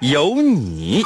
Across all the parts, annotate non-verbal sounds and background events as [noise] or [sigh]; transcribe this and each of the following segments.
有你。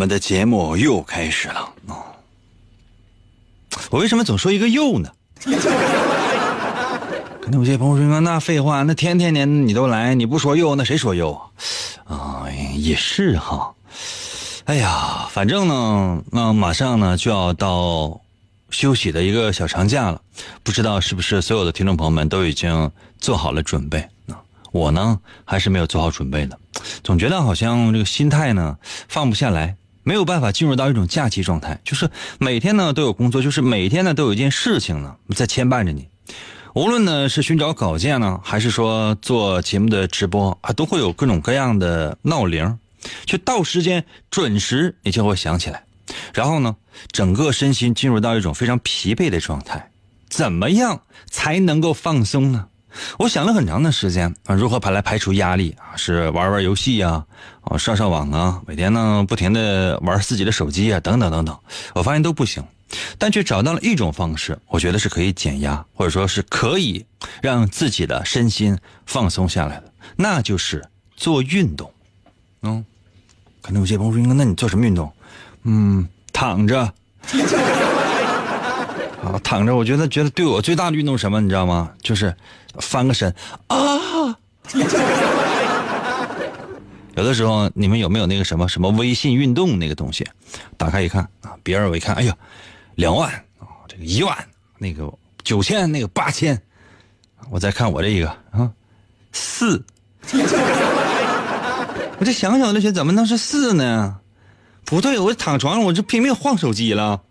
们，我们的节目又开始了哦。我为什么总说一个又呢？[laughs] 可能有些朋友说，那废话，那天天年你都来，你不说又，那谁说又啊？啊，也是哈。哎呀，反正呢，那马上呢就要到休息的一个小长假了，不知道是不是所有的听众朋友们都已经做好了准备啊？我呢还是没有做好准备的，总觉得好像这个心态呢放不下来，没有办法进入到一种假期状态，就是每天呢都有工作，就是每天呢都有一件事情呢在牵绊着你。无论呢是寻找稿件呢，还是说做节目的直播啊，都会有各种各样的闹铃，就到时间准时你就会想起来，然后呢，整个身心进入到一种非常疲惫的状态。怎么样才能够放松呢？我想了很长的时间啊，如何排来排除压力啊？是玩玩游戏呀，啊上上网啊，每天呢不停的玩自己的手机啊，等等等等，我发现都不行。但却找到了一种方式，我觉得是可以减压，或者说是可以让自己的身心放松下来的，那就是做运动。嗯，可能有些朋友说，那你做什么运动？嗯，躺着。[laughs] 啊，躺着，我觉得觉得对我最大的运动什么，你知道吗？就是翻个身啊。[laughs] 有的时候，你们有没有那个什么什么微信运动那个东西？打开一看啊，别人我一看，哎呀。两万啊，这个一万，那个九千，那个八千，我再看我这一个啊，四，[laughs] 我这想想那些怎么能是四呢？不对，我躺床上我就拼命晃手机了，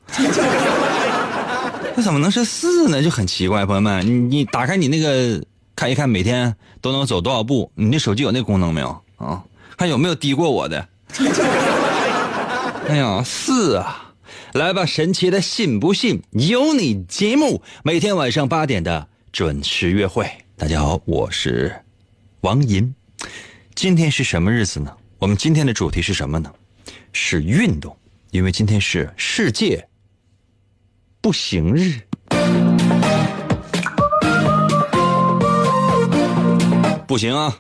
那怎么能是四呢？就很奇怪，朋友们，你你打开你那个看一看，每天都能走多少步？你那手机有那功能没有啊？看有没有低过我的？[laughs] 哎呀，四啊！来吧，神奇的信不信由你节目，每天晚上八点的准时约会。大家好，我是王银。今天是什么日子呢？我们今天的主题是什么呢？是运动，因为今天是世界步行日。不行啊，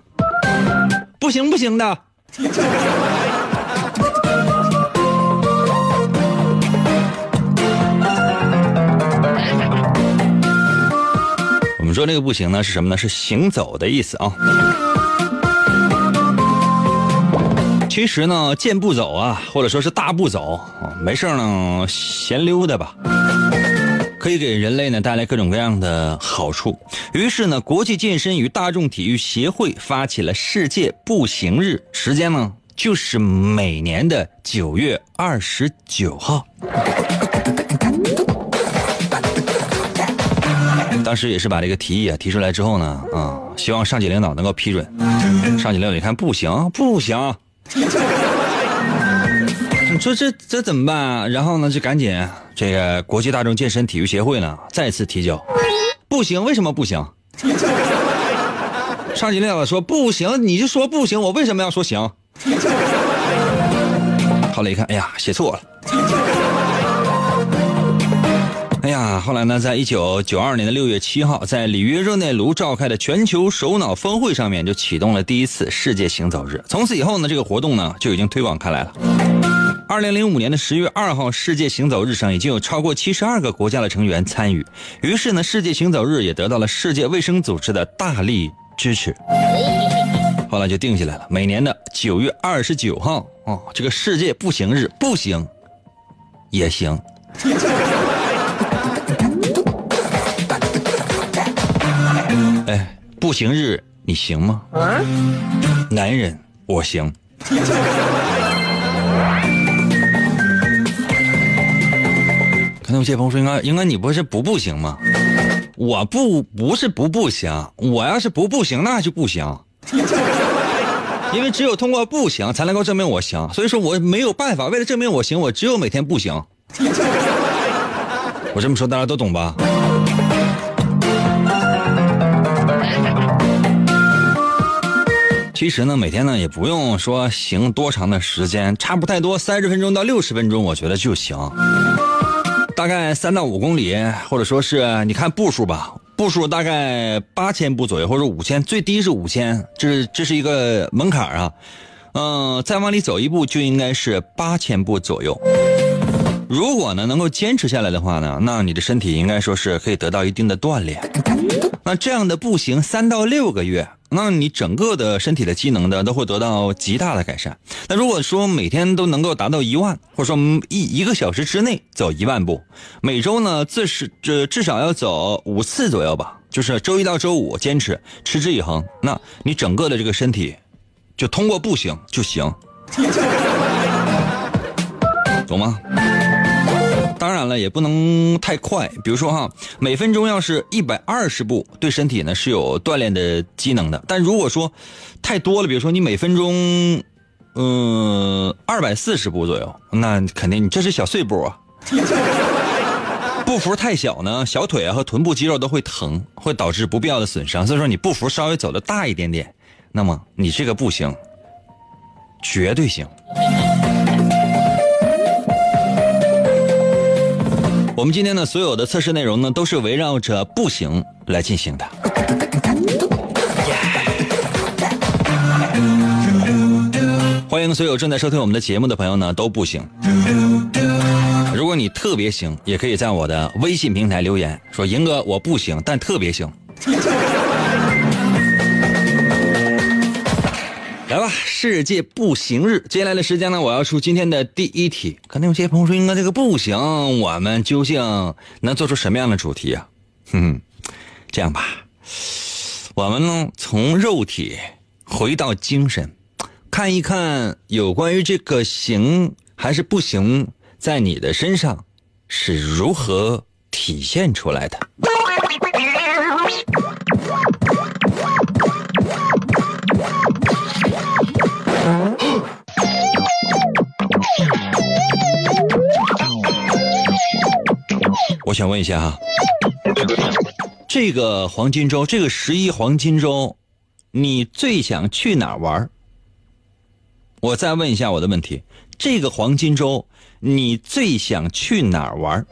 不行不行的。我们说这个步行呢是什么呢？是行走的意思啊。其实呢，健步走啊，或者说是大步走，没事呢，闲溜达吧，可以给人类呢带来各种各样的好处。于是呢，国际健身与大众体育协会发起了世界步行日，时间呢就是每年的九月二十九号。当时也是把这个提议啊提出来之后呢，啊，希望上级领导能够批准。上级领导一看不行，不行，你说这这怎么办啊？然后呢，就赶紧这个国际大众健身体育协会呢再次提交，不行，为什么不行？[laughs] 上级领导说不行，你就说不行，我为什么要说行？[laughs] 后来一看，哎呀，写错了。哎呀，后来呢，在一九九二年的六月七号，在里约热内卢召开的全球首脑峰会上面，就启动了第一次世界行走日。从此以后呢，这个活动呢就已经推广开来了。二零零五年的十月二号世界行走日上，已经有超过七十二个国家的成员参与，于是呢，世界行走日也得到了世界卫生组织的大力支持。后来就定下来了，每年的九月二十九号哦，这个世界步行日，步行也行。[laughs] 哎，步行日你行吗？男人我行。谢鹏说：“应该应该你不是不步行吗？”我不不是不步行，我要是不步行那就不行。因为只有通过步行才能够证明我行，所以说我没有办法。为了证明我行，我只有每天步行。我这么说大家都懂吧？其实呢，每天呢也不用说行多长的时间，差不太多三十分钟到六十分钟，我觉得就行。大概三到五公里，或者说是你看步数吧，步数大概八千步左右，或者五千，最低是五千，这是这是一个门槛啊。嗯，再往里走一步就应该是八千步左右。如果呢能够坚持下来的话呢，那你的身体应该说是可以得到一定的锻炼。那这样的步行三到六个月。那你整个的身体的机能呢，都会得到极大的改善。那如果说每天都能够达到一万，或者说一一个小时之内走一万步，每周呢，至是这至少要走五次左右吧，就是周一到周五坚持，持之以恒。那你整个的这个身体，就通过步行就行，懂吗？当然了，也不能太快。比如说哈，每分钟要是一百二十步，对身体呢是有锻炼的机能的。但如果说太多了，比如说你每分钟，嗯，二百四十步左右，那肯定你这是小碎步啊。[laughs] 步幅太小呢，小腿啊和臀部肌肉都会疼，会导致不必要的损伤。所以说你步幅稍微走的大一点点，那么你这个步行绝对行。我们今天的所有的测试内容呢，都是围绕着步行来进行的。欢迎所有正在收听我们的节目的朋友呢，都步行。如果你特别行，也可以在我的微信平台留言说：“赢哥，我不行，但特别行。”来吧，世界步行日，接下来的时间呢，我要出今天的第一题。可能有些朋友说，应该这个步行，我们究竟能做出什么样的主题啊？哼哼，这样吧，我们呢从肉体回到精神，看一看有关于这个行还是不行，在你的身上是如何体现出来的。我想问一下哈，这个黄金周，这个十一黄金周，你最想去哪儿玩？我再问一下我的问题，这个黄金周，你最想去哪儿玩？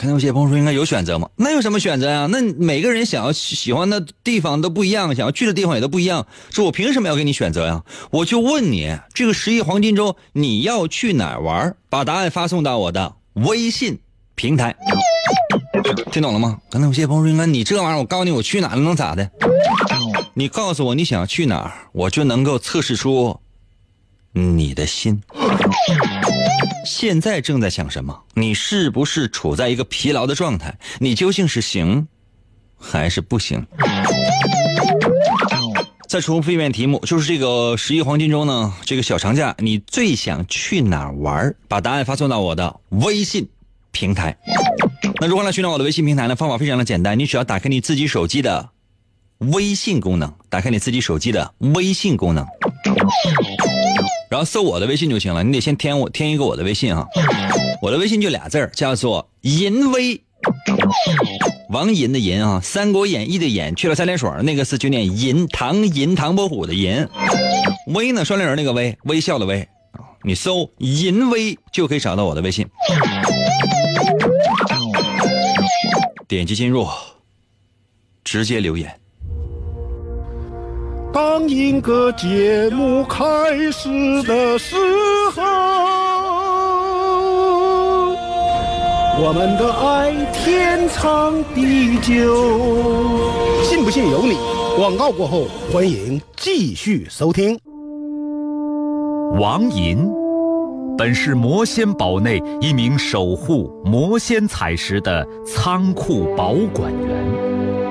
可能有些朋友说应该有选择吗？那有什么选择呀？那每个人想要喜欢的地方都不一样，想要去的地方也都不一样。说我凭什么要给你选择呀？我就问你，这个十一黄金周你要去哪玩？把答案发送到我的微信平台。听懂了吗？可能有些朋友说，应该你这玩意儿，我告诉你，我去哪了能咋的？你告诉我你想要去哪，我就能够测试出你的心。[laughs] 现在正在想什么？你是不是处在一个疲劳的状态？你究竟是行还是不行？再重复一遍题目，就是这个十一黄金周呢，这个小长假，你最想去哪儿玩？把答案发送到我的微信平台。那如何来寻找我的微信平台呢？方法非常的简单，你只要打开你自己手机的微信功能，打开你自己手机的微信功能。然后搜我的微信就行了，你得先添我添一个我的微信啊，我的微信就俩字叫做银威，王银的银啊，《三国演义》的演去了三点水那个字就念银，唐银唐伯虎的银，威呢双立人那个威，微笑的威，你搜淫威就可以找到我的微信，点击进入，直接留言。当一个节目开始的时候，我们的爱天长地久。信不信由你。广告过后，欢迎继续收听。王银，本是魔仙堡内一名守护魔仙彩石的仓库保管员，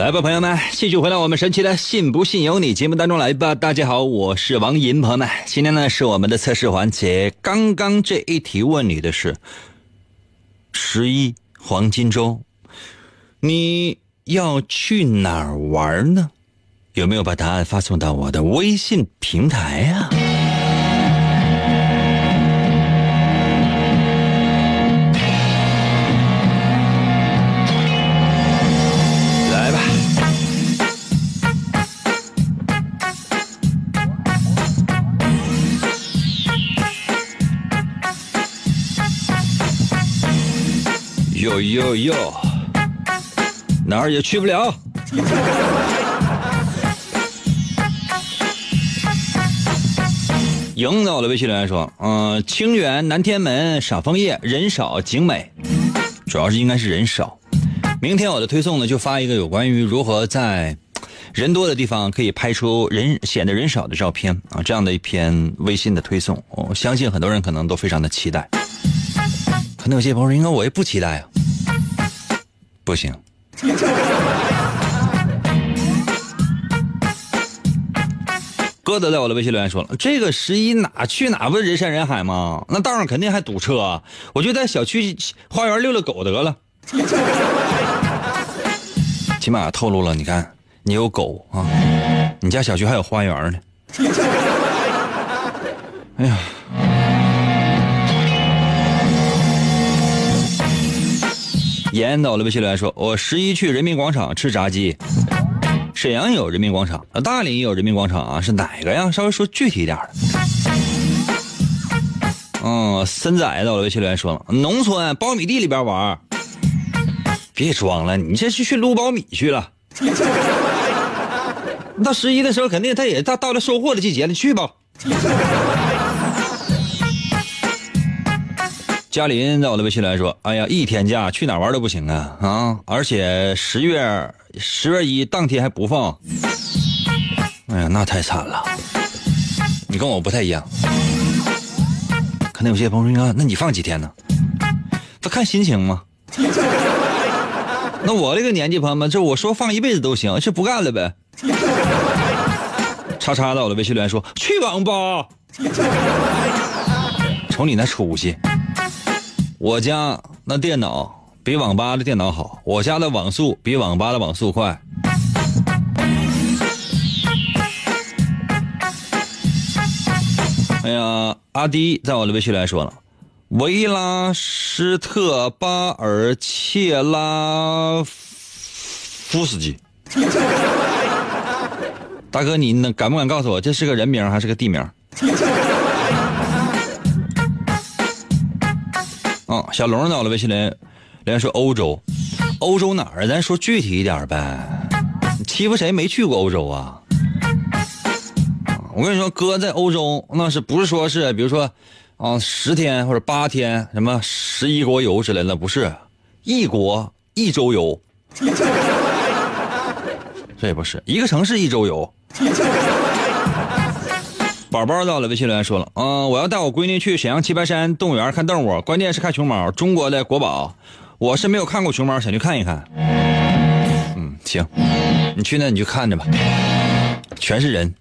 来吧，朋友们，继续回到我们神奇的“信不信由你”节目当中来吧。大家好，我是王银，朋友们，今天呢是我们的测试环节。刚刚这一题问你的是十一黄金周，你要去哪儿玩呢？有没有把答案发送到我的微信平台呀、哟哟，哪儿也去不了。赢在我的微信留言说，嗯、清远南天门赏枫叶，人少景美，主要是应该是人少。明天我的推送呢，就发一个有关于如何在人多的地方可以拍出人显得人少的照片啊，这样的一篇微信的推送，我相信很多人可能都非常的期待。可能有些朋友说，应该我也不期待啊，不行。哥德在我的微信留言说了：“这个十一哪去哪不是人山人海吗？那道上肯定还堵车啊！我就在小区花园遛遛狗得了。[laughs] 起码透露了，你看你有狗啊，你家小区还有花园呢。[laughs] 哎呀，[laughs] 严到了微信留言说：我十一去人民广场吃炸鸡。”沈阳有人民广场，大连也有人民广场啊，是哪个呀？稍微说具体一点的。嗯，森仔到了微信留言说了，农村苞米地里边玩。别装了，你这是去撸苞米去了。[laughs] 到十一的时候，肯定他也到到了收获的季节了，你去吧。嘉林在我的微信来说：“哎呀，一天假去哪玩都不行啊啊！而且十月十月一当天还不放，哎呀，那太惨了。你跟我不太一样，可能有些朋友说：‘那你放几天呢？’这看心情嘛。[laughs] 那我这个年纪，朋友们，这我说放一辈子都行，这不干了呗。[laughs] 叉叉在我的微信留言说：去网吧，瞅你那出息。我家那电脑比网吧的电脑好，我家的网速比网吧的网速快。哎呀，阿迪在我的微信来说了，维拉施特巴尔切拉夫斯基。大哥，你能敢不敢告诉我这是个人名还是个地名？啊、小龙在我的微信连，连说欧洲，欧洲哪儿？咱说具体一点呗。欺负谁没去过欧洲啊？我跟你说，哥在欧洲那是不是说是比如说啊十天或者八天什么十一国游之类的？不是，一国一周游。[laughs] 这也不是一个城市一周游。宝宝到了，微信留言说了，嗯、我要带我闺女去沈阳棋牌山动物园看动物，关键是看熊猫，中国的国宝。我是没有看过熊猫，想去看一看。嗯，行，你去那你就看着吧，全是人。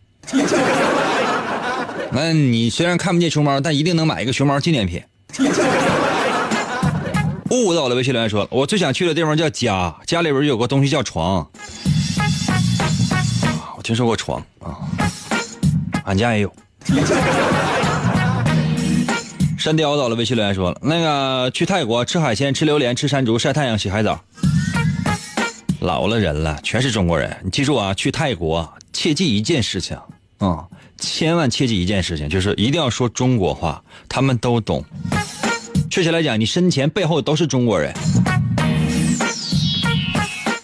那你虽然看不见熊猫，但一定能买一个熊猫纪念品。悟到了，微信留言说了，我最想去的地方叫家，家里边有个东西叫床。我听说过床啊，俺家也有。[laughs] 山雕到了，微信留言说了，那个去泰国吃海鲜、吃榴莲、吃山竹、晒太阳、洗海澡。老了人了，全是中国人。你记住啊，去泰国切记一件事情啊、千万切记一件事情，就是一定要说中国话，他们都懂。确切来讲，你身前背后都是中国人。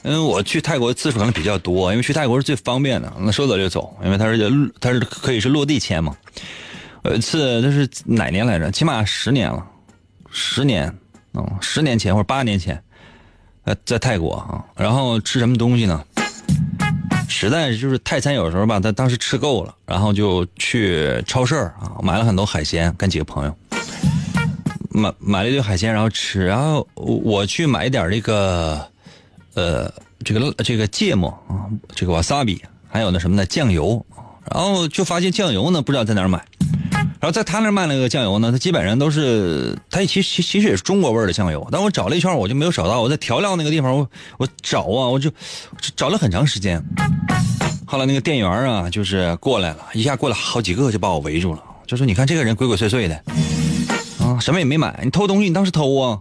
因为我去泰国次数可能比较多，因为去泰国是最方便的，那说走就走，因为它是它是可以是落地签嘛。有一次这是哪年来着？起码十年了，十年，嗯，十年前或者八年前，在泰国啊，然后吃什么东西呢？实在是就是泰餐有时候吧，他当时吃够了，然后就去超市啊买了很多海鲜，跟几个朋友买买了一堆海鲜，然后吃，然后我去买一点这个。呃，这个这个芥末啊，这个瓦萨比，还有那什么呢酱油，然后就发现酱油呢不知道在哪儿买，然后在他那儿卖那个酱油呢，它基本上都是它其实其实也是中国味儿的酱油，但我找了一圈我就没有找到，我在调料那个地方我我找啊，我就找了很长时间，后来那个店员啊就是过来了，一下过来好几个就把我围住了，就说你看这个人鬼鬼祟祟的，啊什么也没买，你偷东西你当是偷啊？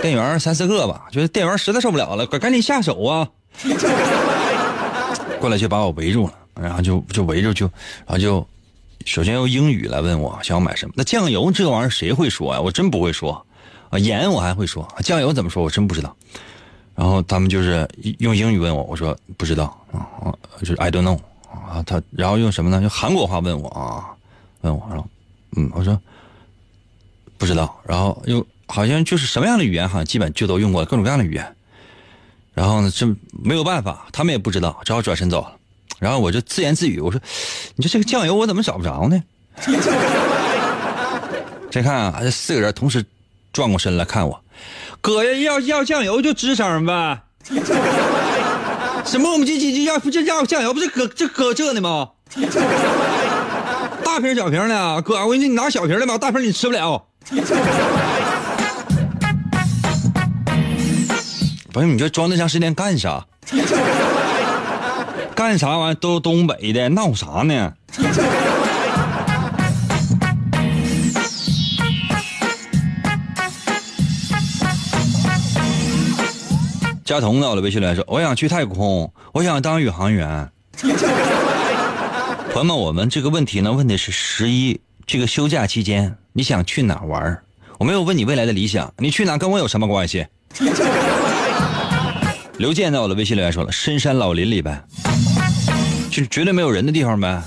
店员三四个吧，就是店员实在受不了了，赶赶紧下手啊！[laughs] 过来就把我围住了，然后就就围住就，然后就首先用英语来问我想要买什么。那酱油这玩意儿谁会说呀？我真不会说啊，盐我还会说，酱油怎么说？我真不知道。然后他们就是用英语问我，我说不知道啊，就是 I don't know 啊。他然后用什么呢？用韩国话问我啊，问我，然后嗯，我说不知道。然后又。好像就是什么样的语言，好像基本就都用过各种各样的语言。然后呢，这没有办法，他们也不知道，只好转身走了。然后我就自言自语，我说：“你说这个酱油我怎么找不着呢？” [laughs] 再看啊，这四个人同时转过身来看我，哥，要要酱油就吱声呗。什么我们这这要不这要酱油不是搁这搁这呢吗？大瓶小瓶的，哥，我跟你，你拿小瓶的吧，大瓶你吃不了。不是你这装那长时间干啥？[laughs] 干啥玩意都东北的，闹啥呢？[laughs] 佳彤到了，微信来说：“我想去太空，我想当宇航员。[laughs] ”朋友们，我们这个问题呢，问的是十一这个休假期间你想去哪玩？我没有问你未来的理想，你去哪跟我有什么关系？刘健在我的微信留言说了：“深山老林里呗，就绝对没有人的地方呗，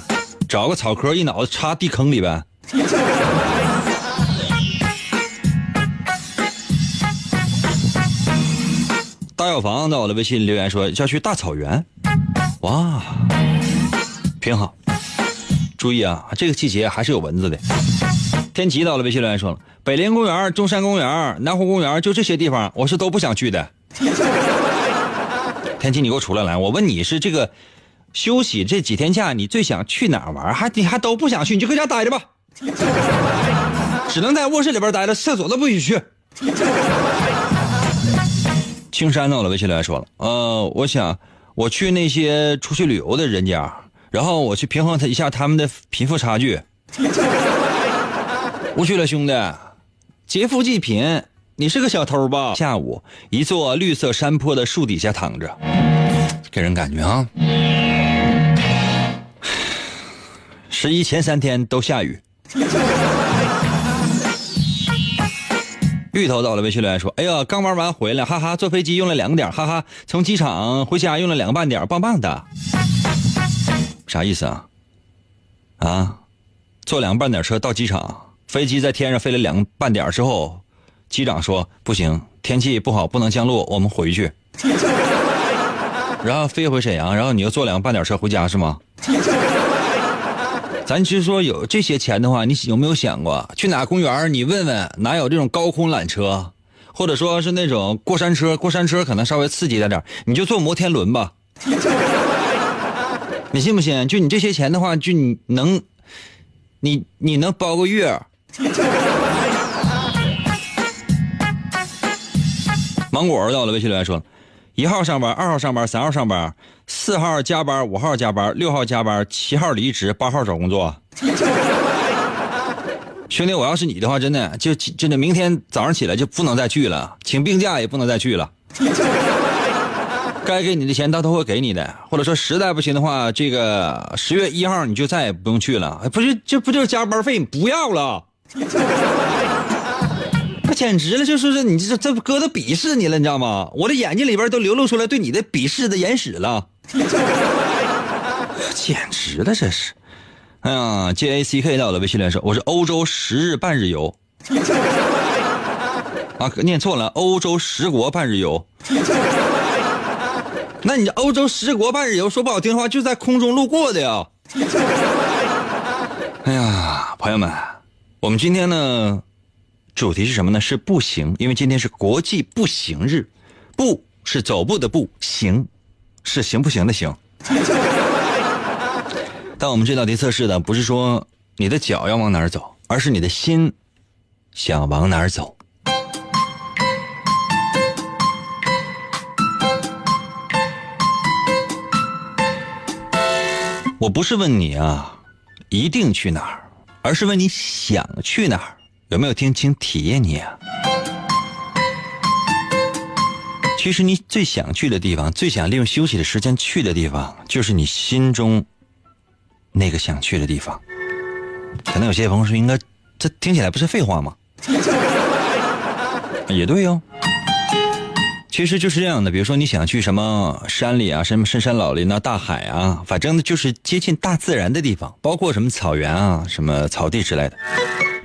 找个草壳一脑子插地坑里呗。”大药房在我的微信留言说要去大草原，哇，挺好。注意啊，这个季节还是有蚊子的。天琪到了微信留言说了：“北陵公园、中山公园、南湖公园，就这些地方，我是都不想去的。”天琪，你给我出来来！我问你是这个休息这几天假，你最想去哪儿玩？还你还都不想去，你就搁家待着吧，只能在卧室里边待着，厕所都不许去。青山到了微信留言说了：“呃，我想我去那些出去旅游的人家，然后我去平衡他一下他们的贫富差距。”不去了，兄弟，劫富济贫，你是个小偷吧？下午，一座绿色山坡的树底下躺着，给人感觉啊，十一前三天都下雨。芋头到了，微信留言说：“哎呀，刚玩完回来，哈哈，坐飞机用了两个点，哈哈，从机场回家用了两个半点，棒棒的。”啥意思啊？啊，坐两个半点车到机场。飞机在天上飞了两个半点之后，机长说不行，天气不好，不能降落，我们回去。[laughs] 然后飞回沈阳，然后你又坐两个半点车回家是吗？咱其实说有这些钱的话，你有没有想过去哪公园？你问问哪有这种高空缆车，或者说是那种过山车？过山车可能稍微刺激点点，你就坐摩天轮吧。[laughs] 你信不信？就你这些钱的话，就你能，你你能包个月？芒果到了，微信留言说：一号上班，二号上班，三号上班，四号加班，五号加班，六号加班，七号离职，八号找工作。[laughs] 兄弟，我要是你的话，真的就真的明天早上起来就不能再去了，请病假也不能再去了。[laughs] 该给你的钱他都会给你的，或者说实在不行的话，这个十月一号你就再也不用去了。不是，这不就是加班费？不要了。简直了，就是说你这这哥都鄙视你了，你知道吗？我的眼睛里边都流露出来对你的鄙视的眼屎了。[laughs] 简直了，这是。哎呀，J A C K 到我的微信连说，我是欧洲十日半日游。啊，念错了，欧洲十国半日游。那你这欧洲十国半日游，说不好听的话，就在空中路过的呀。[laughs] 哎呀，朋友们，我们今天呢，主题是什么呢？是步行，因为今天是国际步行日。步是走步的步，行是行不行的行。[laughs] 但我们这道题测试的不是说你的脚要往哪儿走，而是你的心想往哪儿走。我不是问你啊，一定去哪儿，而是问你想去哪儿，有没有听清体验你啊？其实你最想去的地方，最想利用休息的时间去的地方，就是你心中那个想去的地方。可能有些朋友说，应该这听起来不是废话吗？[laughs] 也对哦。其实就是这样的，比如说你想去什么山里啊，什么深山老林啊、大海啊，反正呢就是接近大自然的地方，包括什么草原啊、什么草地之类的，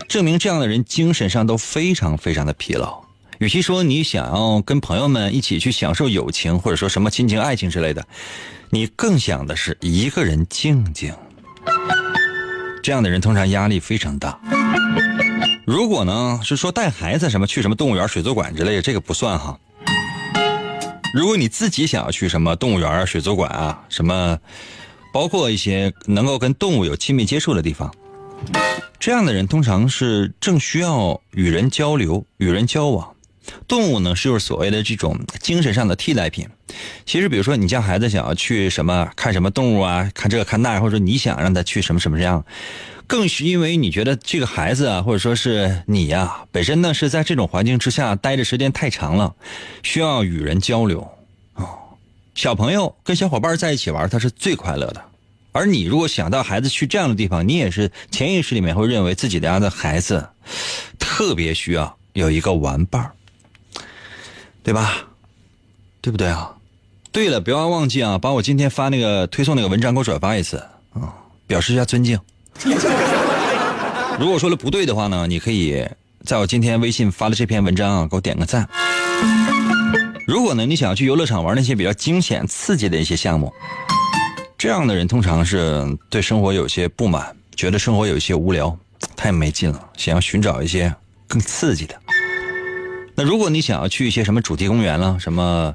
证明这样的人精神上都非常非常的疲劳。与其说你想要跟朋友们一起去享受友情，或者说什么亲情、爱情之类的，你更想的是一个人静静。这样的人通常压力非常大。如果呢是说带孩子什么去什么动物园、水族馆之类的，这个不算哈。如果你自己想要去什么动物园、水族馆啊，什么，包括一些能够跟动物有亲密接触的地方，这样的人通常是正需要与人交流、与人交往。动物呢，是就是所谓的这种精神上的替代品。其实，比如说你家孩子想要去什么看什么动物啊，看这个看那，或者说你想让他去什么什么样，更是因为你觉得这个孩子啊，或者说是你呀，本身呢是在这种环境之下待着时间太长了，需要与人交流哦。小朋友跟小伙伴在一起玩，他是最快乐的。而你如果想到孩子去这样的地方，你也是潜意识里面会认为自己家的孩子特别需要有一个玩伴对吧？对不对啊？对了，不要忘记啊，把我今天发那个推送那个文章给我转发一次啊，表示一下尊敬。如果说的不对的话呢，你可以在我今天微信发的这篇文章啊，给我点个赞。如果呢，你想要去游乐场玩那些比较惊险刺激的一些项目，这样的人通常是对生活有些不满，觉得生活有一些无聊，太没劲了，想要寻找一些更刺激的。那如果你想要去一些什么主题公园了，什么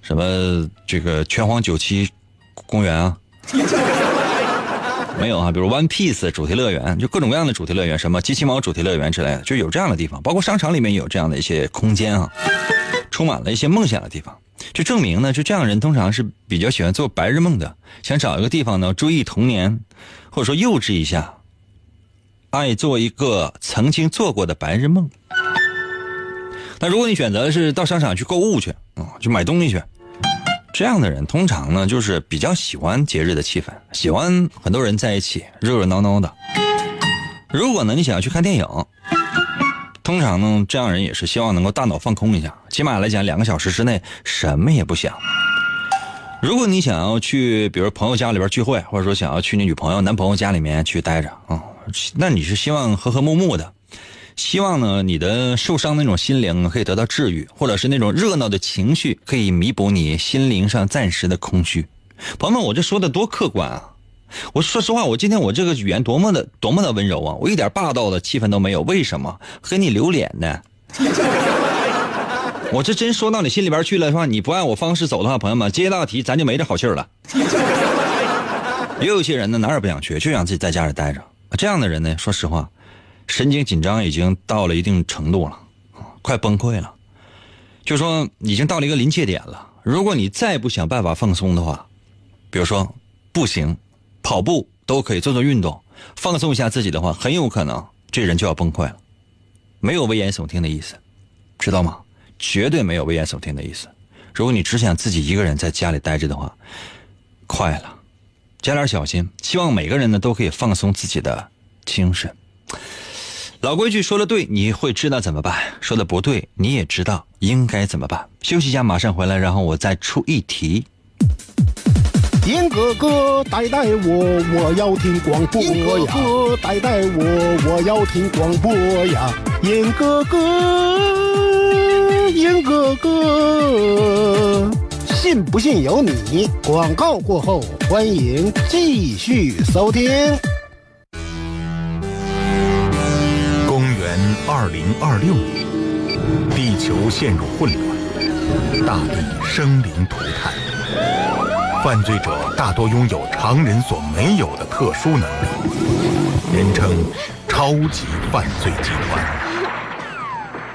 什么这个拳皇九七公园啊？[laughs] 没有啊，比如 One Piece 主题乐园，就各种各样的主题乐园，什么机器猫主题乐园之类的，就有这样的地方。包括商场里面有这样的一些空间啊，充满了一些梦想的地方。就证明呢，就这样人通常是比较喜欢做白日梦的，想找一个地方呢追忆童年，或者说幼稚一下，爱做一个曾经做过的白日梦。那如果你选择的是到商场去购物去啊，去买东西去。这样的人通常呢，就是比较喜欢节日的气氛，喜欢很多人在一起，热热闹闹的。如果呢，你想要去看电影，通常呢，这样人也是希望能够大脑放空一下，起码来讲，两个小时之内什么也不想。如果你想要去，比如朋友家里边聚会，或者说想要去你女朋友、男朋友家里面去待着啊，那你是希望和和睦睦的。希望呢，你的受伤那种心灵可以得到治愈，或者是那种热闹的情绪可以弥补你心灵上暂时的空虚。朋友们，我这说的多客观啊！我说实话，我今天我这个语言多么的多么的温柔啊，我一点霸道的气氛都没有。为什么？和你留脸呢？我这真说到你心里边去了的话，你不按我方式走的话，朋友们，接大题咱就没这好气儿了。也有些人呢，哪也不想去，就想自己在家里待着。这样的人呢，说实话，神经紧张已经到了一定程度了，快崩溃了。就说已经到了一个临界点了。如果你再不想办法放松的话，比如说步行、跑步都可以做做运动，放松一下自己的话，很有可能这人就要崩溃了。没有危言耸听的意思，知道吗？绝对没有危言耸听的意思。如果你只想自己一个人在家里待着的话，快了，加点小心。希望每个人呢都可以放松自己的精神。老规矩，说的对，你会知道怎么办；说的不对，你也知道应该怎么办。休息一下，马上回来，然后我再出一题。严哥哥带带我，我要听广播呀！严哥哥带带我，我要听广播呀！严哥哥，严哥哥，信不信由你。广告过后，欢迎继续收听。公元二零二六年，地球陷入混乱，大地生灵涂炭，犯罪者大多拥有常人所没有的特殊能力，人称“超级犯罪集团”。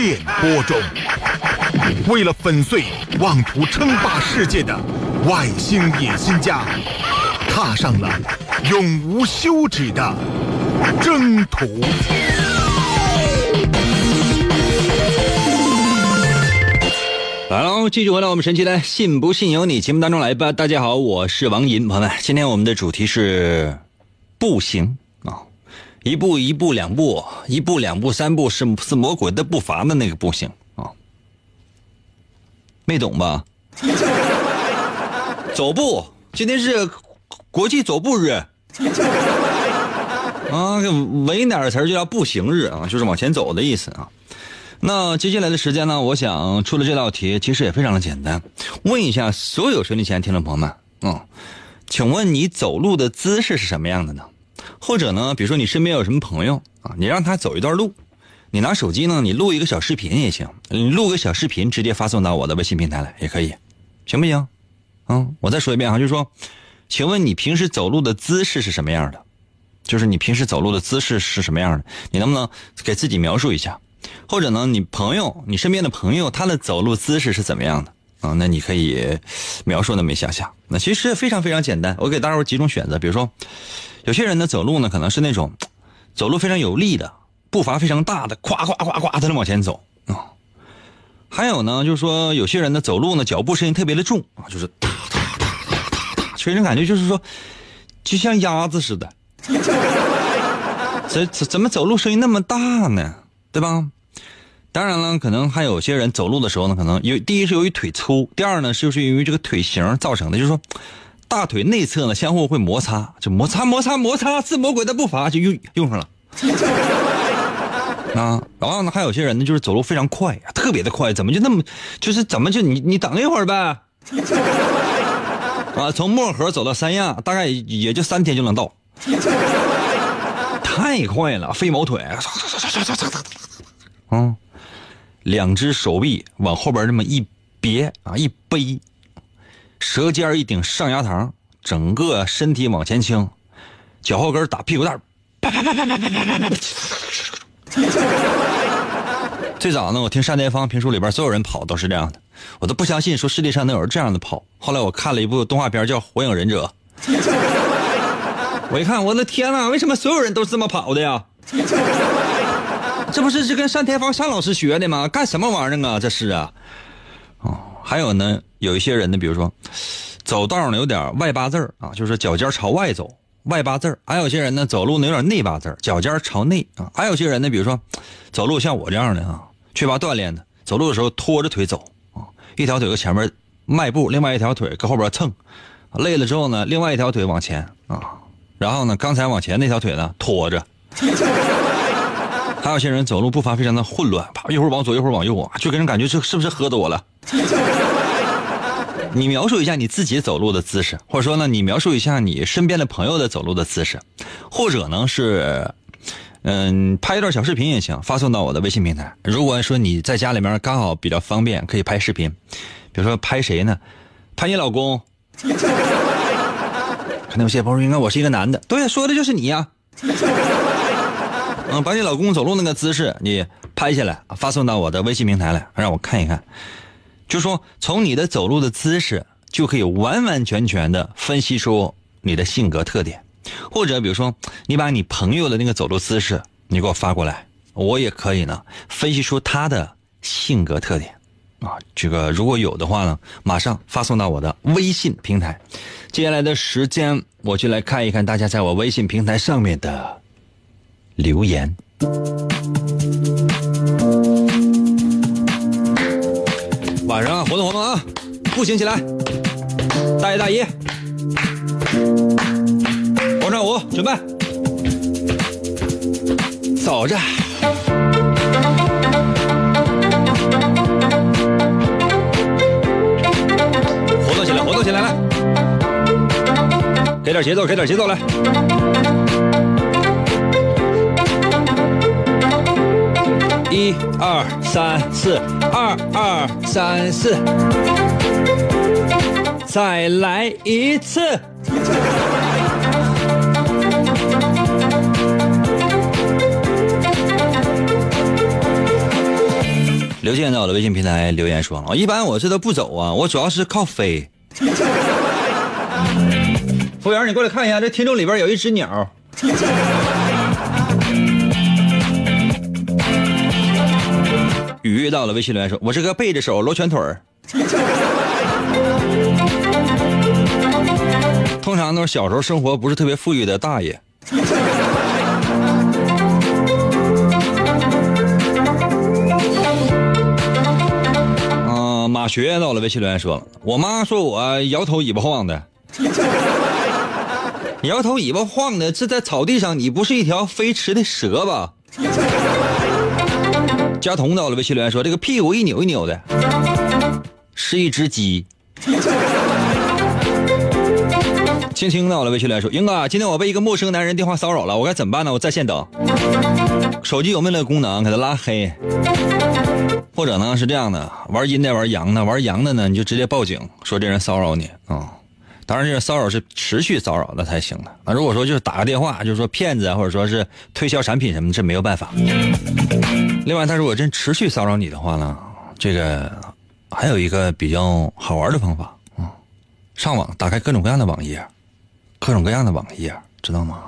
电波中。为了粉碎妄图称霸世界的外星野心家，踏上了永无休止的征途。好，继续回来我们神奇的“信不信由你”节目当中来吧。大家好，我是王银，朋友们，今天我们的主题是步行，一步一步两步，一步两步三步是是魔鬼的步伐的那个步行啊，没懂吧？[laughs] 走步，今天是国际走步日啊，文点词就叫步行日啊，就是往前走的意思啊。那接下来的时间呢？我想出的这道题其实也非常的简单。问一下所有收听前听众朋友们，嗯，请问你走路的姿势是什么样的呢？或者呢，比如说你身边有什么朋友啊，你让他走一段路，你拿手机呢，你录一个小视频也行，你录个小视频直接发送到我的微信平台来也可以，行不行？嗯，我再说一遍哈，就是说，请问你平时走路的姿势是什么样的？就是你平时走路的姿势是什么样的？你能不能给自己描述一下？或者呢，你朋友，你身边的朋友，他的走路姿势是怎么样的啊？那你可以描述那么一下下。那其实非常非常简单，我给大伙几种选择。比如说，有些人呢走路呢可能是那种走路非常有力的，步伐非常大的，咵咵咵咵的往前走啊。还有呢，就是说有些人呢走路呢脚步声音特别的重啊，就是哒哒哒哒哒哒，给人感觉就是说就像鸭子似的。[laughs] 怎怎怎么走路声音那么大呢？对吧？当然了，可能还有些人走路的时候呢，可能有第一是由于腿粗，第二呢就是由于这个腿型造成的，就是说大腿内侧呢相互会摩擦，就摩擦摩擦摩擦，是魔鬼的步伐就用用上了。[laughs] 啊，然后呢还有些人呢就是走路非常快，特别的快，怎么就那么就是怎么就你你等一会儿呗？[laughs] 啊，从漠河走到三亚，大概也就三天就能到。太快了，飞毛腿，嗯，两只手臂往后边这么一别啊，一背，舌尖一顶上牙膛，整个身体往前倾，脚后跟打屁股蛋啪啪啪啪啪啪啪啪啪。最早呢，我听单田芳评书里边所有人跑都是这样的，我都不相信说世界上能有人这样的跑。后来我看了一部动画片叫《火影忍者》。我一看，我的天哪！为什么所有人都是这么跑的呀？这不是是跟单田芳单老师学的吗？干什么玩意儿啊？这是啊。哦，还有呢，有一些人呢，比如说走道呢有点外八字啊，就是脚尖朝外走，外八字，还有些人呢走路呢有点内八字，脚尖朝内啊。还有些人呢，比如说走路像我这样的啊，缺乏锻炼的，走路的时候拖着腿走啊，一条腿搁前面迈步，另外一条腿搁后边蹭，累了之后呢，另外一条腿往前啊，然后呢，刚才往前那条腿呢拖着。还有些人走路步伐非常的混乱，啪一会儿往左一会儿往右啊，就给人感觉这是不是喝多了？[laughs] 你描述一下你自己走路的姿势，或者说呢，你描述一下你身边的朋友的走路的姿势，或者呢是，嗯，拍一段小视频也行，发送到我的微信平台。如果说你在家里面刚好比较方便，可以拍视频，比如说拍谁呢？拍你老公。[laughs] 可能有些朋友应该我是一个男的，对，说的就是你呀。嗯，把你老公走路那个姿势你拍下来，发送到我的微信平台来，让我看一看。就说从你的走路的姿势，就可以完完全全的分析出你的性格特点。或者比如说，你把你朋友的那个走路姿势，你给我发过来，我也可以呢分析出他的性格特点。啊，这个如果有的话呢，马上发送到我的微信平台。接下来的时间，我就来看一看大家在我微信平台上面的。留言。晚上活动活动啊，步行起来，大爷大姨，广场舞准备，走着，活动起来，活动起来，来，给点节奏，给点节奏来。一二三四，二二三四，再来一次。刘健在我的微信平台留言说：“我一般我这都不走啊，我主要是靠飞。”服务员，你过来看一下，这听众里边有一只鸟。雨到了，微信留言说：“我是个背着手、罗拳腿儿，[laughs] 通常都是小时候生活不是特别富裕的大爷。[laughs] ”嗯，马学到了，微信留言说：“我妈说我摇头尾巴晃的，[laughs] 摇头尾巴晃的，这在草地上，你不是一条飞驰的蛇吧？”佳彤到了，微信留言说：“这个屁股一扭一扭的，是一只鸡。”青青到了，微信留言说：“英哥，今天我被一个陌生男人电话骚扰了，我该怎么办呢？我在线等。手机有没有那个功能，给他拉黑？或者呢是这样的，玩阴的玩阳的，玩阳的呢你就直接报警，说这人骚扰你啊。当然，这个骚扰是持续骚扰的才行的。啊，如果说就是打个电话，就是说骗子啊，或者说是推销产品什么，这没有办法。另外，他如果真持续骚扰你的话呢，这个还有一个比较好玩的方法啊，上网打开各种各样的网页，各种各样的网页，知道吗？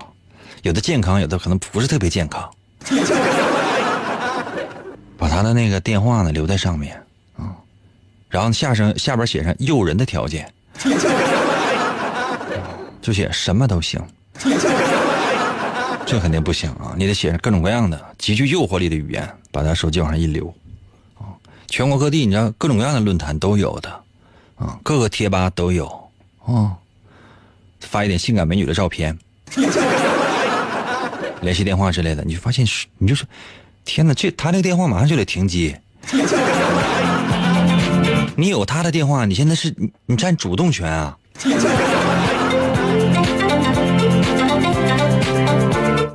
有的健康，有的可能不是特别健康。[laughs] 把他的那个电话呢留在上面啊，然后下上下边写上诱人的条件，[laughs] 就写什么都行。这肯定不行啊！你得写上各种各样的极具诱惑力的语言，把他手机往上一留，啊，全国各地你知道各种各样的论坛都有的，啊，各个贴吧都有，啊，发一点性感美女的照片，联系电话之类的，你就发现你就说，天哪，这他那个电话马上就得停机，[laughs] 你有他的电话，你现在是你你占主动权啊。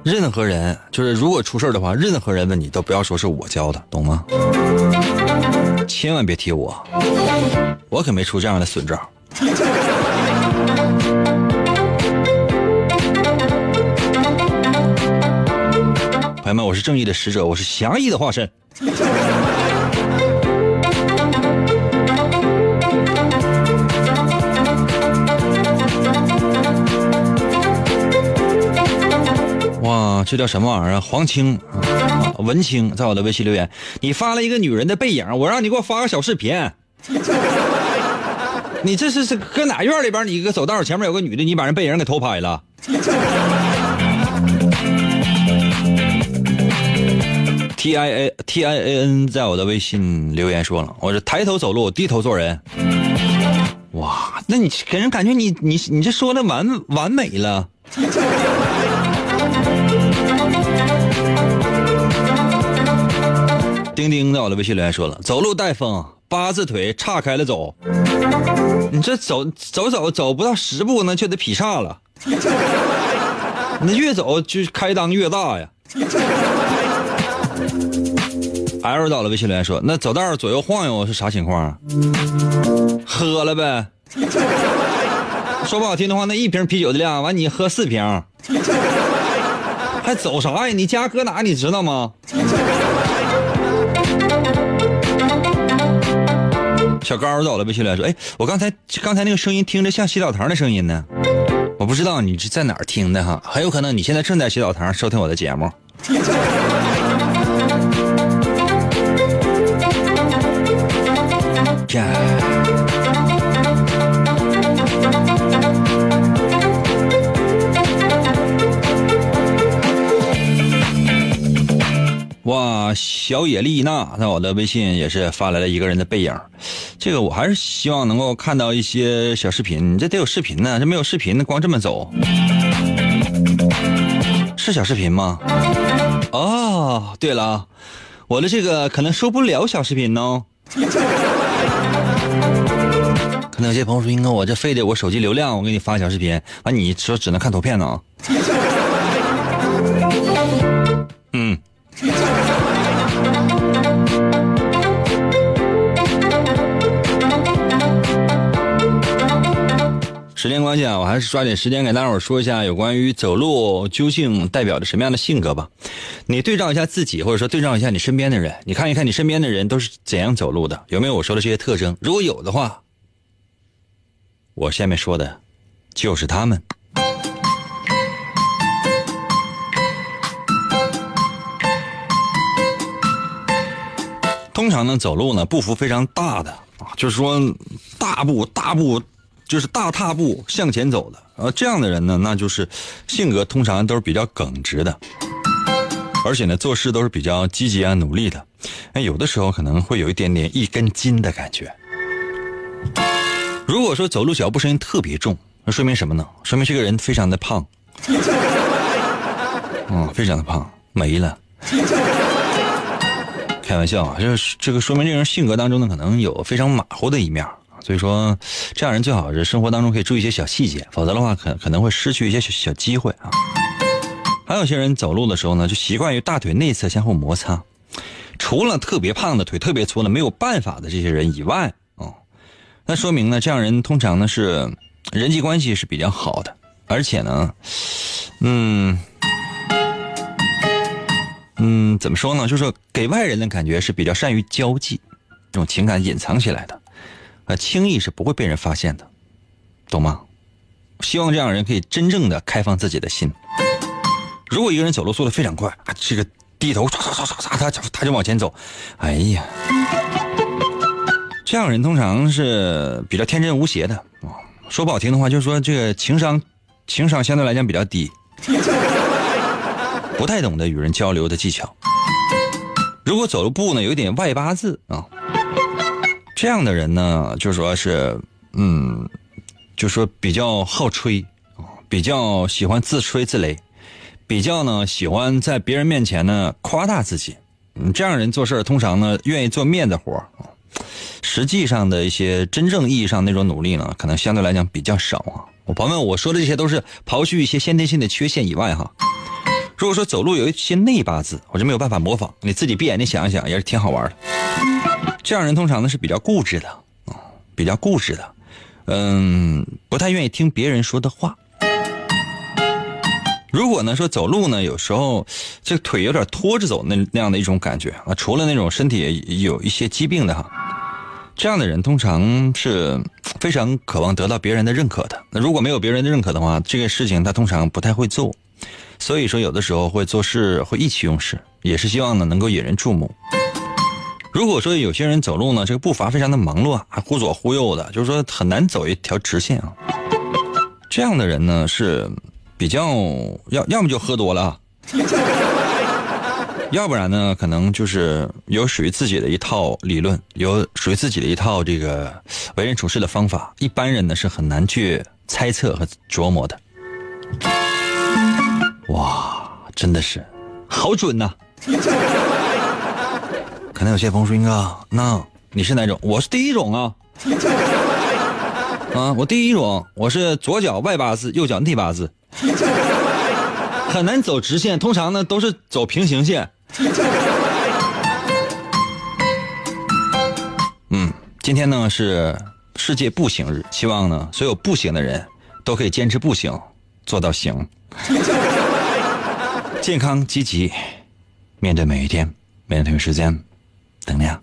任何人就是如果出事的话，任何人问你都不要说是我教的，懂吗？千万别提我，我可没出这样的损招。[laughs] 朋友们，我是正义的使者，我是侠义的化身。这叫什么玩意儿？黄青，文青，在我的微信留言，你发了一个女人的背影，我让你给我发个小视频。[laughs] 你这是是搁哪院里边？你搁走道前面有个女的，你把人背影给偷拍了？T I A T I A N 在我的微信留言说了，我是抬头走路，低头做人。哇，那你给人感觉你你你这说的完完美了。丁丁在我的微信留言说了，走路带风，八字腿岔开了走。你这走走走走不到十步，那就得劈叉了。那越走就开裆越大呀。L 到了微信留言说：“那走道左右晃悠是啥情况？喝了呗。说不好听的话，那一瓶啤酒的量，完你喝四瓶，还走啥呀？你家搁哪？你知道吗？”小高到了微信留言说：“哎，我刚才刚才那个声音听着像洗澡堂的声音呢，我不知道你是在哪儿听的哈，很有可能你现在正在洗澡堂收听我的节目。”哇，小野丽娜在我的微信也是发来了一个人的背影，这个我还是希望能够看到一些小视频，你这得有视频呢，这没有视频，光这么走，是小视频吗？哦，对了，我的这个可能收不了小视频呢。[laughs] 可能有些朋友说：“英哥，我这费的我手机流量，我给你发小视频，完你说只能看图片呢。”时间关系啊，我还是抓紧时间给大伙说一下有关于走路究竟代表着什么样的性格吧。你对照一下自己，或者说对照一下你身边的人，你看一看你身边的人都是怎样走路的，有没有我说的这些特征？如果有的话，我下面说的，就是他们。通常呢，走路呢步幅非常大的啊，就是说大步大步。就是大踏步向前走的，呃，这样的人呢，那就是性格通常都是比较耿直的，而且呢，做事都是比较积极啊、努力的。哎，有的时候可能会有一点点一根筋的感觉。如果说走路脚步声音特别重，那说明什么呢？说明这个人非常的胖，嗯，非常的胖，没了。开玩笑啊，这这个说明这人性格当中呢，可能有非常马虎的一面。所以说，这样人最好是生活当中可以注意一些小细节，否则的话可可能会失去一些小小机会啊。还有些人走路的时候呢，就习惯于大腿内侧相互摩擦。除了特别胖的腿特别粗的没有办法的这些人以外，哦，那说明呢，这样人通常呢是人际关系是比较好的，而且呢，嗯嗯，怎么说呢？就是给外人的感觉是比较善于交际，这种情感隐藏起来的。啊，轻易是不会被人发现的，懂吗？希望这样人可以真正的开放自己的心。如果一个人走路速度非常快，啊，这个低头唰唰唰唰唰，他就往前走，哎呀，这样人通常是比较天真无邪的啊。说不好听的话，就是说这个情商，情商相对来讲比较低，不太懂得与人交流的技巧。如果走路步呢，有点外八字啊。这样的人呢，就说是，嗯，就说比较好吹，比较喜欢自吹自擂，比较呢喜欢在别人面前呢夸大自己。嗯，这样人做事通常呢愿意做面子活实际上的一些真正意义上那种努力呢，可能相对来讲比较少啊。我朋友们，我说的这些都是刨去一些先天性的缺陷以外哈。如果说走路有一些内八字，我就没有办法模仿，你自己闭眼睛想一想，也是挺好玩的。这样人通常呢是比较固执的啊，比较固执的，嗯，不太愿意听别人说的话。如果呢说走路呢，有时候这个腿有点拖着走那那样的一种感觉啊，除了那种身体有一些疾病的哈，这样的人通常是非常渴望得到别人的认可的。那如果没有别人的认可的话，这个事情他通常不太会做，所以说有的时候会做事会意气用事，也是希望呢能够引人注目。如果说有些人走路呢，这个步伐非常的忙乱，还忽左忽右的，就是说很难走一条直线啊。这样的人呢是，比较要要么就喝多了，[laughs] 要不然呢，可能就是有属于自己的一套理论，有属于自己的一套这个为人处事的方法，一般人呢是很难去猜测和琢磨的。哇，真的是好准呐！可能有些朋友说：“英哥，那你是哪种？我是第一种啊。[laughs] 啊，我第一种，我是左脚外八字，右脚内八字，很难走直线，通常呢都是走平行线。嗯，今天呢是世界步行日，希望呢所有步行的人都可以坚持步行，做到行，[laughs] 健康积极，面对每一天，每天同一时间，灯亮